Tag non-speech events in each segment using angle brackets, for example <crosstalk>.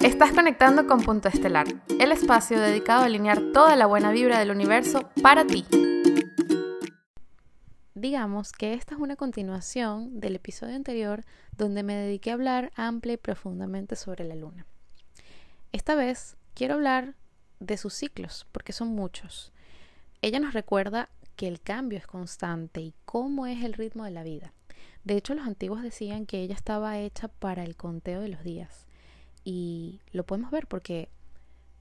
Estás conectando con Punto Estelar, el espacio dedicado a alinear toda la buena vibra del universo para ti. Digamos que esta es una continuación del episodio anterior donde me dediqué a hablar amplia y profundamente sobre la luna. Esta vez quiero hablar de sus ciclos, porque son muchos. Ella nos recuerda que el cambio es constante y cómo es el ritmo de la vida. De hecho, los antiguos decían que ella estaba hecha para el conteo de los días. Y lo podemos ver porque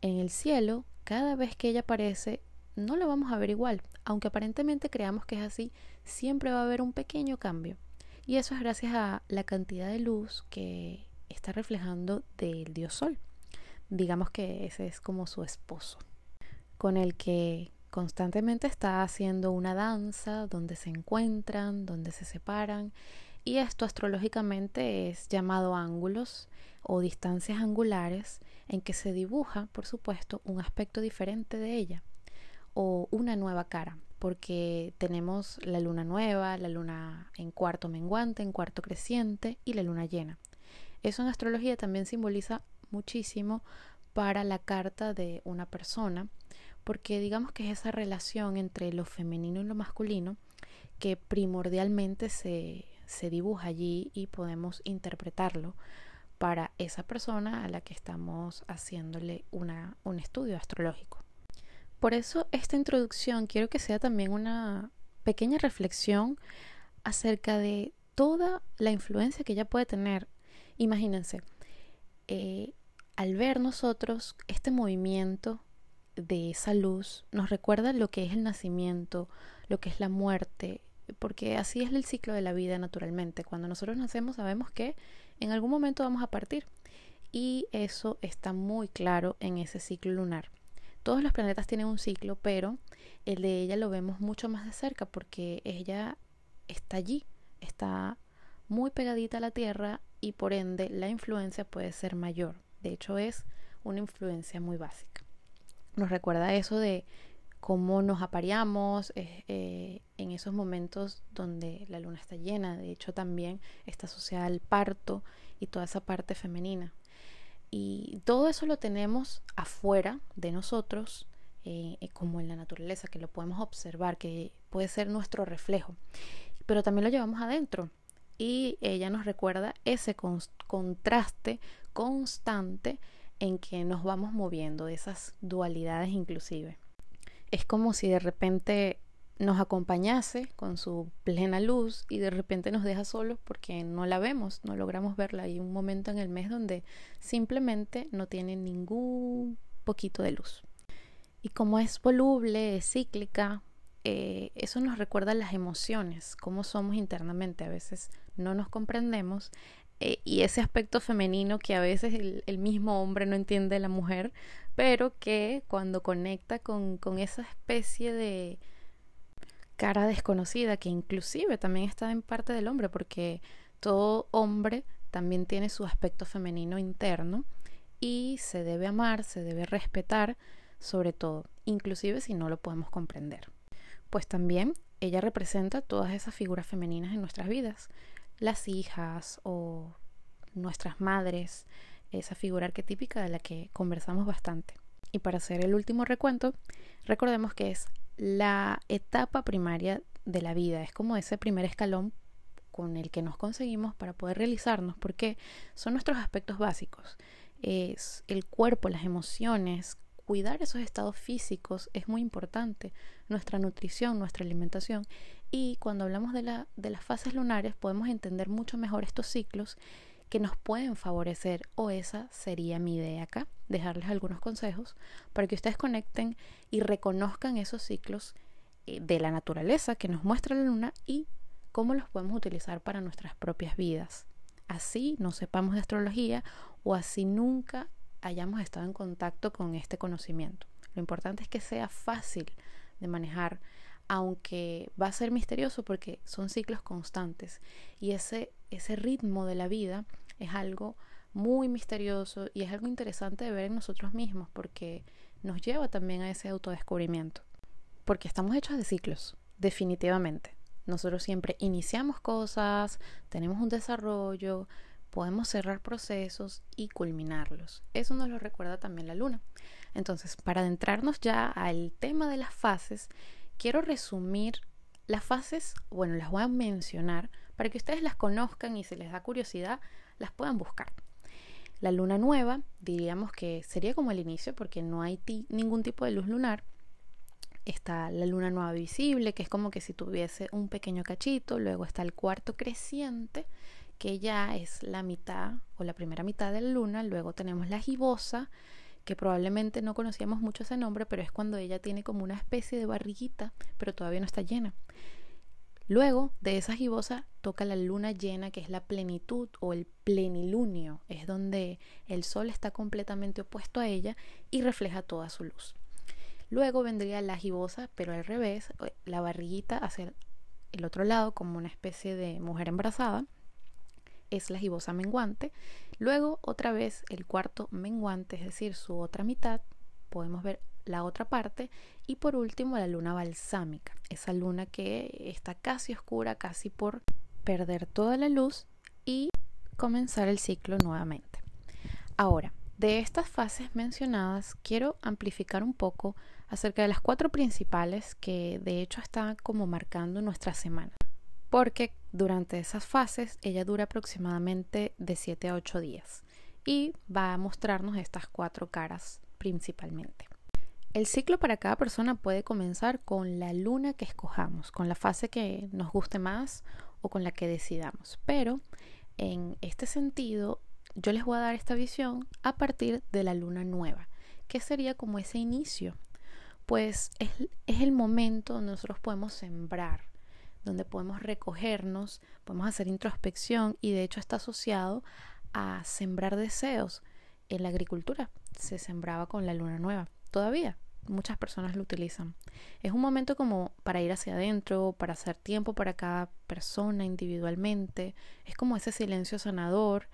en el cielo, cada vez que ella aparece, no la vamos a ver igual. Aunque aparentemente creamos que es así, siempre va a haber un pequeño cambio. Y eso es gracias a la cantidad de luz que está reflejando del dios sol. Digamos que ese es como su esposo, con el que constantemente está haciendo una danza donde se encuentran, donde se separan. Y esto astrológicamente es llamado ángulos o distancias angulares en que se dibuja, por supuesto, un aspecto diferente de ella o una nueva cara, porque tenemos la luna nueva, la luna en cuarto menguante, en cuarto creciente y la luna llena. Eso en astrología también simboliza muchísimo para la carta de una persona, porque digamos que es esa relación entre lo femenino y lo masculino que primordialmente se, se dibuja allí y podemos interpretarlo para esa persona a la que estamos haciéndole una, un estudio astrológico. Por eso esta introducción quiero que sea también una pequeña reflexión acerca de toda la influencia que ella puede tener. Imagínense, eh, al ver nosotros este movimiento de esa luz, nos recuerda lo que es el nacimiento, lo que es la muerte, porque así es el ciclo de la vida naturalmente. Cuando nosotros nacemos sabemos que en algún momento vamos a partir. Y eso está muy claro en ese ciclo lunar. Todos los planetas tienen un ciclo, pero el de ella lo vemos mucho más de cerca porque ella está allí, está muy pegadita a la Tierra y por ende la influencia puede ser mayor. De hecho es una influencia muy básica. Nos recuerda eso de cómo nos apareamos eh, eh, en esos momentos donde la luna está llena. De hecho, también está asociada al parto y toda esa parte femenina. Y todo eso lo tenemos afuera de nosotros, eh, como en la naturaleza, que lo podemos observar, que puede ser nuestro reflejo. Pero también lo llevamos adentro. Y ella nos recuerda ese contraste constante en que nos vamos moviendo, esas dualidades inclusive. Es como si de repente nos acompañase con su plena luz y de repente nos deja solos porque no la vemos, no logramos verla. Hay un momento en el mes donde simplemente no tiene ningún poquito de luz. Y como es voluble, es cíclica, eh, eso nos recuerda las emociones, cómo somos internamente. A veces no nos comprendemos eh, y ese aspecto femenino que a veces el, mismo hombre no entiende de la mujer, pero que cuando conecta con, con esa especie de cara desconocida, que inclusive también está en parte del hombre, porque todo hombre también tiene su aspecto femenino interno y se debe amar, se debe respetar, sobre todo, inclusive si no lo podemos comprender. Pues también ella representa todas esas figuras femeninas en nuestras vidas, las hijas o nuestras madres, esa figura arquetípica de la que conversamos bastante. Y para hacer el último recuento, recordemos que es la etapa primaria de la vida, es como ese primer escalón con el que nos conseguimos para poder realizarnos, porque son nuestros aspectos básicos. Es el cuerpo, las emociones, cuidar esos estados físicos es muy importante, nuestra nutrición, nuestra alimentación. Y cuando hablamos de, la, de las fases lunares podemos entender mucho mejor estos ciclos que nos pueden favorecer o esa sería mi idea acá, dejarles algunos consejos para que ustedes conecten y reconozcan esos ciclos eh, de la naturaleza que nos muestra la luna y cómo los podemos utilizar para nuestras propias vidas. Así no sepamos de astrología o así nunca hayamos estado en contacto con este conocimiento. Lo importante es que sea fácil de manejar, aunque va a ser misterioso porque son ciclos constantes y ese, ese ritmo de la vida es algo muy misterioso y es algo interesante de ver en nosotros mismos porque nos lleva también a ese autodescubrimiento. Porque estamos hechos de ciclos, definitivamente. Nosotros siempre iniciamos cosas, tenemos un desarrollo, podemos cerrar procesos y culminarlos. Eso nos lo recuerda también la luna. Entonces, para adentrarnos ya al tema de las fases, quiero resumir las fases, bueno, las voy a mencionar para que ustedes las conozcan y si les da curiosidad, las puedan buscar. La luna nueva, diríamos que sería como el inicio porque no hay ningún tipo de luz lunar. Está la luna nueva visible, que es como que si tuviese un pequeño cachito. Luego está el cuarto creciente, que ya es la mitad o la primera mitad de la luna. Luego tenemos la gibosa, que probablemente no conocíamos mucho ese nombre, pero es cuando ella tiene como una especie de barriguita, pero todavía no está llena. Luego de esa gibosa toca la luna llena, que es la plenitud o el plenilunio, es donde el sol está completamente opuesto a ella y refleja toda su luz. Luego vendría la gibosa, pero al revés, eh, la barriguita hacia el otro lado como una especie de mujer embarazada es la gibosa menguante. Luego, otra vez, el cuarto menguante, es decir, su otra mitad, podemos ver la otra parte. Y por último, la luna balsámica, esa luna que está casi oscura, casi por perder toda la luz y comenzar el ciclo nuevamente. Ahora, de estas fases mencionadas, quiero amplificar un poco acerca de las cuatro principales que de hecho están como marcando nuestra semana porque durante esas fases ella dura aproximadamente de 7 a 8 días y va a mostrarnos estas cuatro caras principalmente. El ciclo para cada persona puede comenzar con la luna que escojamos, con la fase que nos guste más o con la que decidamos. Pero en este sentido, yo les voy a dar esta visión a partir de la luna nueva, que sería como ese inicio. Pues es, es el momento donde nosotros podemos sembrar, donde podemos recogernos, podemos hacer introspección y de hecho está asociado a sembrar deseos. En la agricultura se sembraba con la luna nueva. Todavía muchas personas lo utilizan. Es un momento como para ir hacia adentro, para hacer tiempo para cada persona individualmente. Es como ese silencio sanador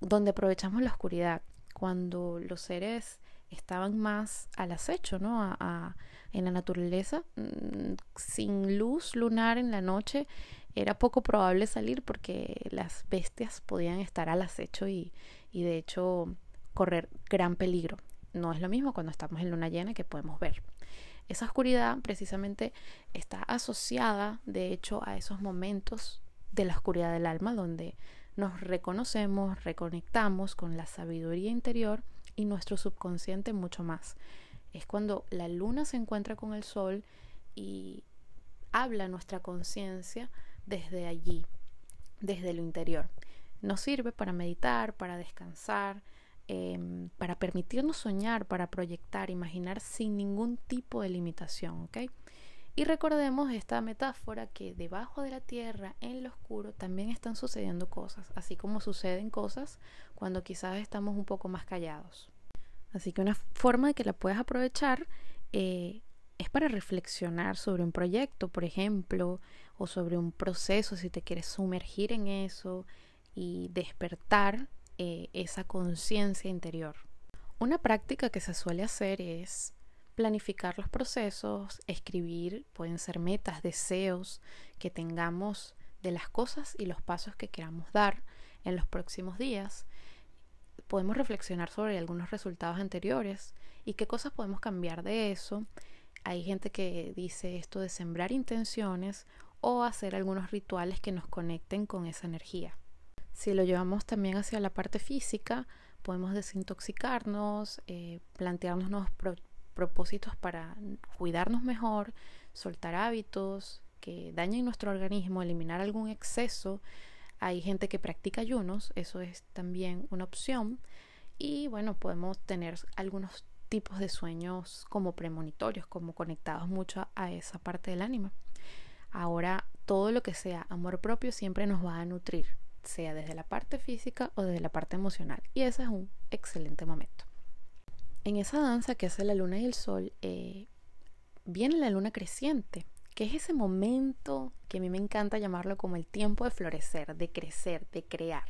donde aprovechamos la oscuridad. Cuando los seres estaban más al acecho, ¿no? A, en la naturaleza, mm, sin luz lunar en la noche, era poco probable salir porque las bestias podían estar al acecho y, y de hecho correr gran peligro. No es lo mismo cuando estamos en luna llena que podemos ver. Esa oscuridad precisamente está asociada, de hecho, a esos momentos de la oscuridad del alma donde nos reconocemos, reconectamos con la sabiduría interior y nuestro subconsciente mucho más. Es cuando la luna se encuentra con el sol y habla nuestra conciencia desde allí, desde lo interior. Nos sirve para meditar, para descansar, em, para permitirnos soñar, para proyectar, imaginar sin ningún tipo de limitación. Y recordemos esta metáfora que debajo de la tierra, en lo oscuro, también están sucediendo cosas, así como suceden cosas cuando quizás estamos un poco más callados. Así que una forma de que la puedas aprovechar eh, es para reflexionar sobre un proyecto, por ejemplo, o sobre un proceso, si te quieres sumergir en eso y despertar eh, esa conciencia interior. Una práctica que se suele hacer es planificar los procesos, escribir, pueden ser metas, deseos que tengamos de las cosas y los pasos que queramos dar en los próximos días. Podemos reflexionar sobre algunos resultados anteriores y qué cosas podemos cambiar de eso. Hay gente que dice esto de sembrar intenciones o hacer algunos rituales que nos conecten con esa energía. Si lo llevamos también hacia la parte física, podemos desintoxicarnos, eh, plantearnos nuevos propósitos para cuidarnos mejor, soltar hábitos que dañen nuestro organismo, eliminar algún exceso. Hay gente que practica ayunos, eso es también una opción. Y bueno, podemos tener algunos tipos de sueños como premonitorios, como conectados mucho a esa parte del ánima. Ahora, todo lo que sea amor propio siempre nos va a nutrir, sea desde la parte física o desde la parte emocional. Y ese es un excelente momento en esa danza que hace la luna y el sol, eh, viene la luna creciente, que es ese momento que a mí me encanta llamarlo como el tiempo de florecer, de crecer, de crear.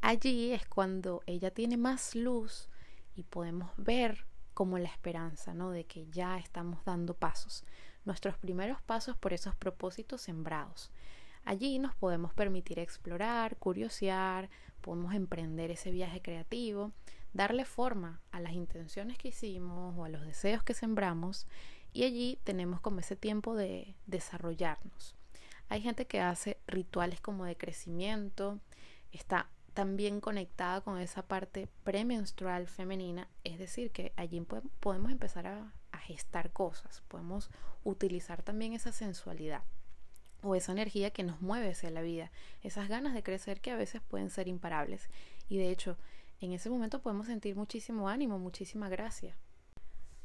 Allí es cuando ella tiene más luz y podemos ver como la esperanza, ¿no? De que ya estamos dando pasos, nuestros primeros pasos por esos propósitos sembrados. Allí nos podemos permitir explorar, curiosear, podemos emprender ese viaje creativo, darle forma a las intenciones que hicimos o a los deseos que sembramos y allí tenemos como ese tiempo de desarrollarnos. Hay gente que hace rituales como de crecimiento, está también conectada con esa parte premenstrual femenina, es decir, que allí podemos empezar a, a gestar cosas, podemos utilizar también esa sensualidad o esa energía que nos mueve hacia la vida, esas ganas de crecer que a veces pueden ser imparables. Y de hecho, en ese momento podemos sentir muchísimo ánimo, muchísima gracia.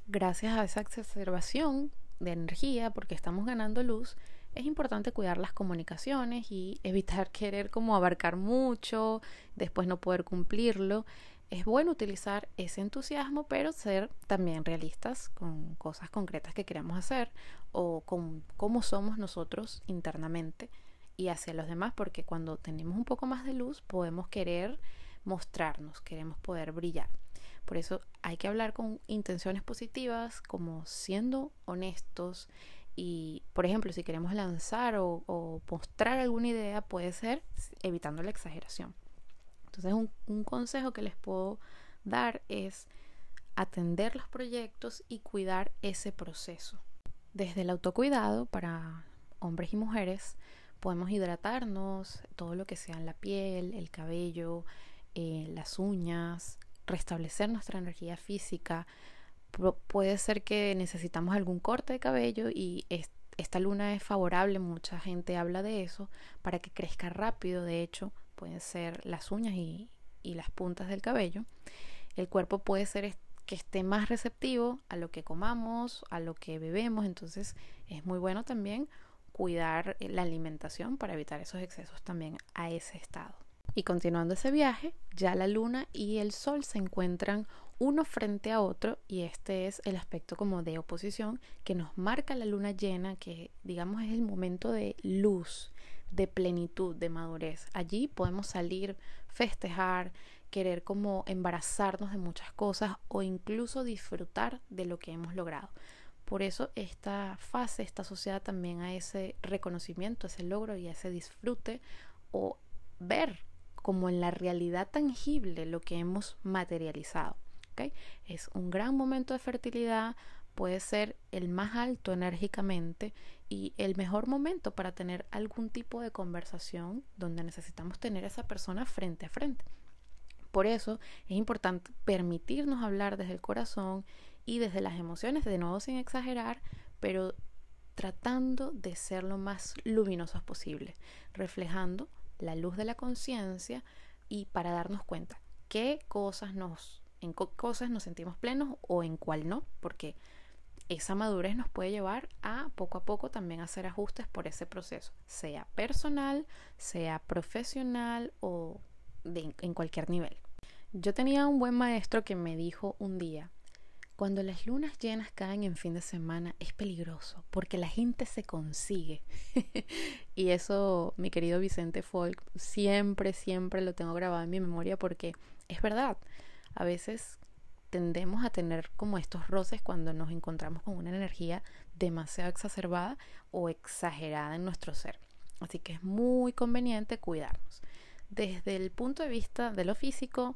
Gracias a esa exacerbación de energía, porque estamos ganando luz, es importante cuidar las comunicaciones y evitar <laughs> querer como abarcar mucho, después no poder cumplirlo. Es bueno utilizar ese entusiasmo, pero ser también realistas con cosas concretas que queremos hacer o con cómo somos nosotros internamente y hacia los demás, porque cuando tenemos un poco más de luz podemos querer mostrarnos, queremos poder brillar. Por eso hay que hablar con intenciones positivas, como siendo honestos, y, por ejemplo, si queremos lanzar o, mostrar alguna idea, puede ser evitando la exageración. Entonces, un, un consejo que les puedo dar es atender los proyectos y cuidar ese proceso. Desde el autocuidado para hombres y mujeres, podemos hidratarnos, todo lo que sea la piel, el cabello, eh, las uñas, restablecer nuestra energía física, puede ser que necesitamos algún corte de cabello y esta luna es favorable, mucha gente habla de eso, para que crezca rápido, de hecho, pueden ser las uñas y, y las puntas del cabello. El cuerpo puede ser que esté más receptivo a lo que comamos, a lo que bebemos, entonces es muy bueno también cuidar la alimentación para evitar esos excesos también a ese estado. Y continuando ese viaje, ya la luna y el sol se encuentran uno frente a otro y este es el aspecto como de oposición que nos marca la luna llena que digamos es el momento de luz, de plenitud, de madurez. Allí podemos salir, festejar, querer como embarazarnos de muchas cosas o incluso disfrutar de lo que hemos logrado. Por eso esta fase está asociada también a ese reconocimiento, a ese logro y a ese disfrute o ver como en la realidad tangible lo que hemos materializado. Es un gran momento de fertilidad, puede ser el más alto enérgicamente y el mejor momento para tener algún tipo de conversación donde necesitamos tener a esa persona frente a frente. Por eso es importante permitirnos hablar desde el corazón y desde las emociones, de nuevo sin exagerar, pero tratando de ser lo más luminosos posible, reflejando la luz de la conciencia y para darnos cuenta qué cosas nos en qué cosas nos sentimos plenos o en cuál no, porque esa madurez nos puede llevar a poco a poco también hacer ajustes por ese proceso, sea personal, sea profesional o en cualquier nivel. Yo tenía un buen maestro que me dijo un día, cuando las lunas llenas caen en fin de semana es peligroso porque la gente se consigue. <laughs> y eso, mi querido Vicente Folk, siempre, siempre lo tengo grabado en mi memoria porque es verdad a veces tendemos a tener como estos roces cuando nos encontramos con una energía demasiado exacerbada o exagerada en nuestro ser. Así que es muy conveniente cuidarnos. Desde el punto de vista de lo físico,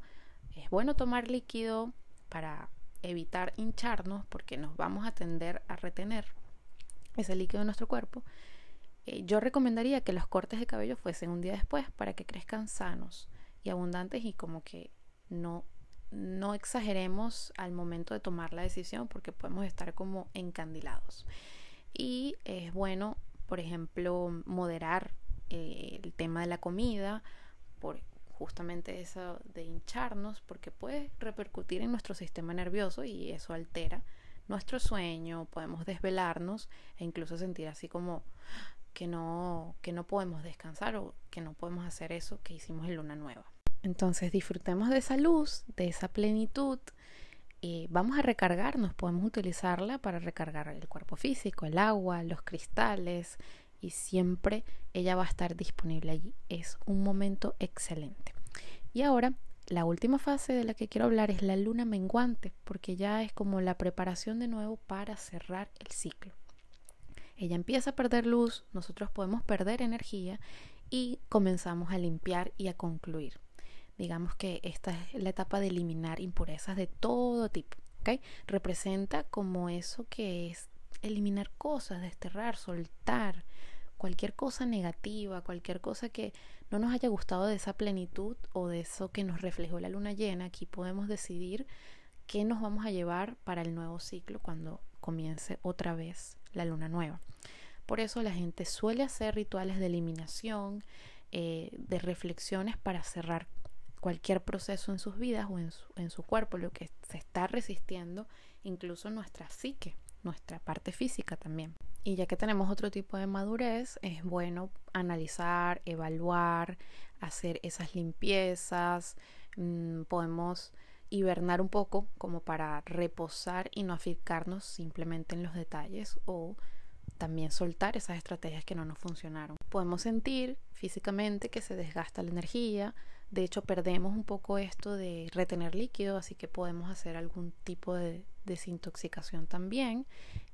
es bueno tomar líquido para evitar hincharnos porque nos vamos a tender a retener ese líquido en nuestro cuerpo. Eh, yo recomendaría que los cortes de cabello fuesen un día después para que crezcan sanos y abundantes y como que no no exageremos al momento de tomar la decisión porque podemos estar como encandilados. Y es bueno, por ejemplo, moderar eh, el tema de la comida, por justamente eso de hincharnos, porque puede repercutir en nuestro sistema nervioso y eso altera nuestro sueño, podemos desvelarnos e incluso sentir así como que no, que no podemos descansar o que no podemos hacer eso que hicimos en luna nueva. Entonces disfrutemos de esa luz, de esa plenitud. y vamos a recargarnos, podemos utilizarla para recargar el cuerpo físico, el agua, los cristales y siempre ella va a estar disponible allí. Es un momento excelente. Y ahora, la última fase de la que quiero hablar es la luna menguante, porque ya es como la preparación de nuevo para cerrar el ciclo. ella empieza a perder luz, nosotros podemos perder energía y comenzamos a limpiar y a concluir. Digamos que esta es la etapa de eliminar impurezas de todo tipo. ¿okay? Representa como eso que es eliminar cosas, desterrar, soltar cualquier cosa negativa, cualquier cosa que no nos haya gustado de esa plenitud o de eso que nos reflejó la luna llena. Aquí podemos decidir qué nos vamos a llevar para el nuevo ciclo cuando comience otra vez la luna nueva. Por eso la gente suele hacer rituales de eliminación, eh, de reflexiones para cerrar cualquier proceso en sus vidas o en su, en su cuerpo, lo que se está resistiendo, incluso nuestra psique, nuestra parte física también. Y ya que tenemos otro tipo de madurez, es bueno analizar, evaluar, hacer esas limpiezas, mm, podemos hibernar un poco como para reposar y no aficarnos simplemente en los detalles o también soltar esas estrategias que no nos funcionaron. Podemos sentir físicamente que se desgasta la energía, de hecho perdemos un poco esto de retener líquido, así que podemos hacer algún tipo de desintoxicación también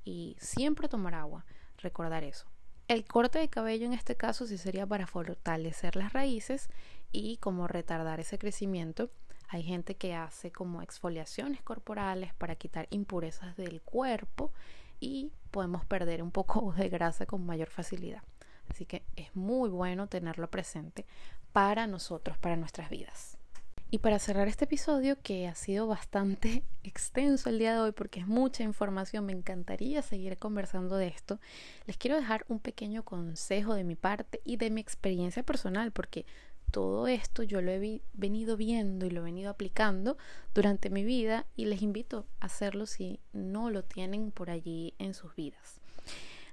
y siempre tomar agua, recordar eso. El corte de cabello en este caso sí sería para fortalecer las raíces y como retardar ese crecimiento hay gente que hace como exfoliaciones corporales para quitar impurezas del cuerpo y podemos perder un poco <laughs> de grasa con mayor facilidad. Así que es muy bueno tenerlo presente para nosotros, para nuestras vidas. Y para cerrar este episodio, que ha sido bastante <laughs> extenso el día de hoy porque es mucha información, me encantaría seguir conversando de esto, les quiero dejar un pequeño consejo de mi parte y de mi experiencia personal porque todo esto yo lo he venido viendo y lo he venido aplicando durante mi vida y les invito a hacerlo si no lo tienen por allí en sus vidas.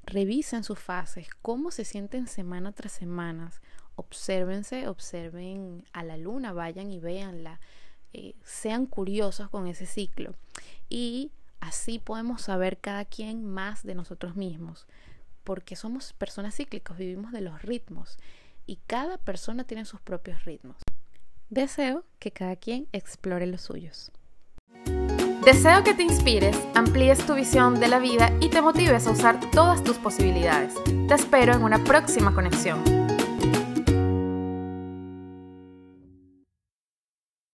Revisen sus fases, cómo se sienten semana tras semana. Obsérvense, observen a la luna, vayan y véanla. Eh, sean curiosos con ese ciclo. Y así podemos saber cada quien más de nosotros mismos. Porque somos personas cíclicas, vivimos de los ritmos y cada persona tiene sus propios ritmos. Deseo que cada quien explore los suyos. Deseo que te inspires, amplíes tu visión de la vida y te motives a usar todas tus posibilidades. Te espero en una próxima conexión.